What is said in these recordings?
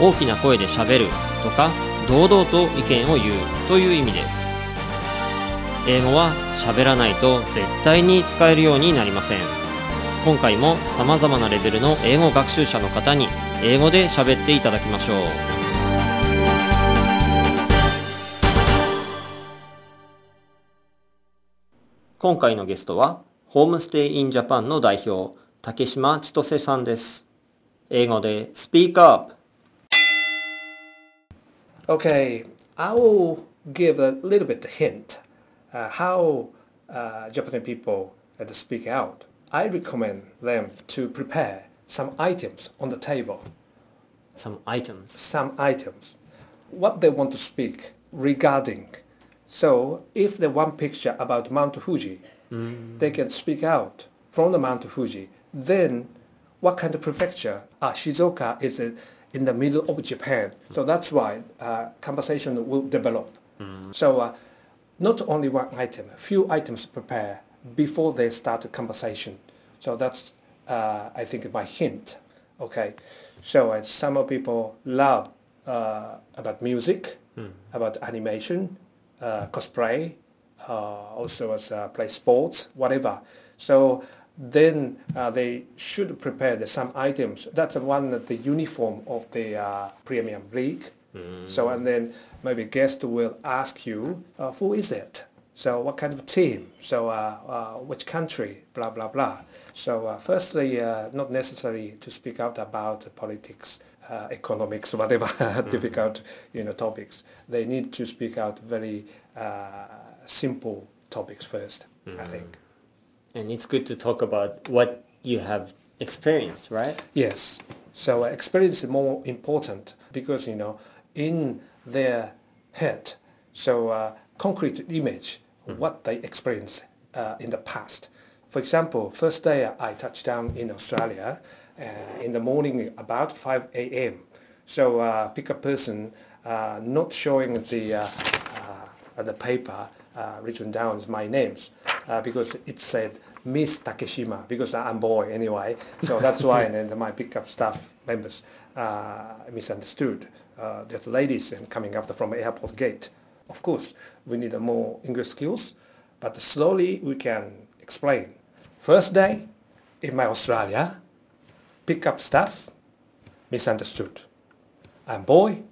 大きな声で喋るとか堂々と意見を言うという意味です。英語は喋らないと絶対に使えるようになりません。今回も様々なレベルの英語学習者の方に英語で喋っていただきましょう。今回のゲストはホームステイインジャパンの代表竹島千歳さんです。英語でスピーカーアップ。Okay, I will give a little bit hint uh, how uh, Japanese people uh, speak out. I recommend them to prepare some items on the table, some items some items, what they want to speak regarding. So if they want picture about Mount Fuji, they can speak out from the Mount Fuji. Then what kind of prefecture? Ah, Shizuoka is uh, in the middle of Japan. So that's why uh, conversation will develop. So uh, not only one item, a few items prepare before they start the conversation. So that's, uh, I think, my hint. Okay. So uh, some people love uh, about music, about animation, uh, cosplay, uh, also as uh, play sports, whatever. So then uh, they should prepare the, some items. That's the one of the uniform of the uh, Premium League. So and then maybe guest will ask you, uh, who is it? So what kind of team? So uh, uh, which country? Blah blah blah. So uh, firstly, uh, not necessary to speak out about politics, uh, economics, whatever difficult you know topics. They need to speak out very uh, simple topics first. I think. And it's good to talk about what you have experienced right Yes. So experience is more important because you know in their head, so uh, concrete image what they experienced uh, in the past. For example, first day I touched down in Australia uh, in the morning about 5 a.m. So uh, pick a person uh, not showing the uh, uh, the paper uh, written down as my names uh, because it said Miss Takeshima because I'm boy anyway. So that's why and then my pickup staff members uh, misunderstood uh, that ladies and coming after from airport gate. Of course, we need more English skills, but slowly we can explain. First day in my Australia, pickup staff misunderstood. I'm boy,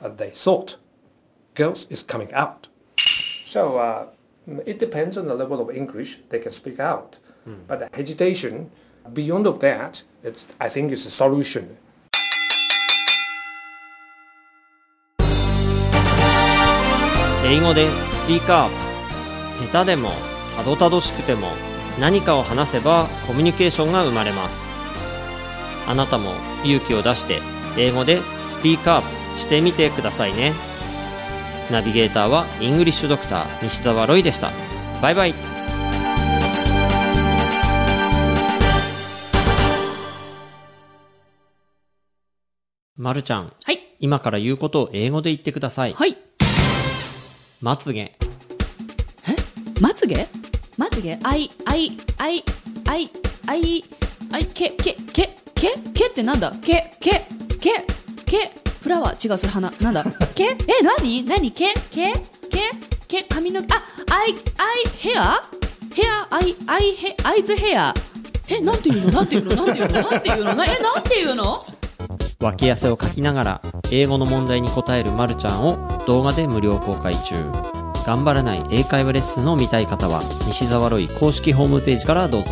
and they thought girls is coming out. So uh, it depends on the level of English they can speak out. But the hesitation, beyond of that, it's, I think is a solution. 英語でスピーカー下手でもたどたどしくても何かを話せばコミュニケーションが生まれますあなたも勇気を出して英語でスピーカープしてみてくださいねナビゲーターはイングリッシュドクター西澤ロイでした。バイバイ。まるちゃんはい。今から言うことを英語で言ってください。はい。まつげ。え？まつげ？まつげ？あい、あい、あい、あい、あい、あい、け、け、け、け、けってなんだ？け、け、け、け、フラワー？違う、それ花。なんだ？け、え、なになにけ、け、け、け、髪の毛、あ、アイ、アイ、ヘア？ヘア、アイ、アイ、ヘ、アイズヘア？え、なんていうの？なんていうの？なんていうの？なんていうの？なえ、なんていうの？脇汗をかきながら英語の問題に答えるまるちゃんを動画で無料公開中。頑張らない英会話レッスンを見たい方は西澤ロイ公式ホームページからどうぞ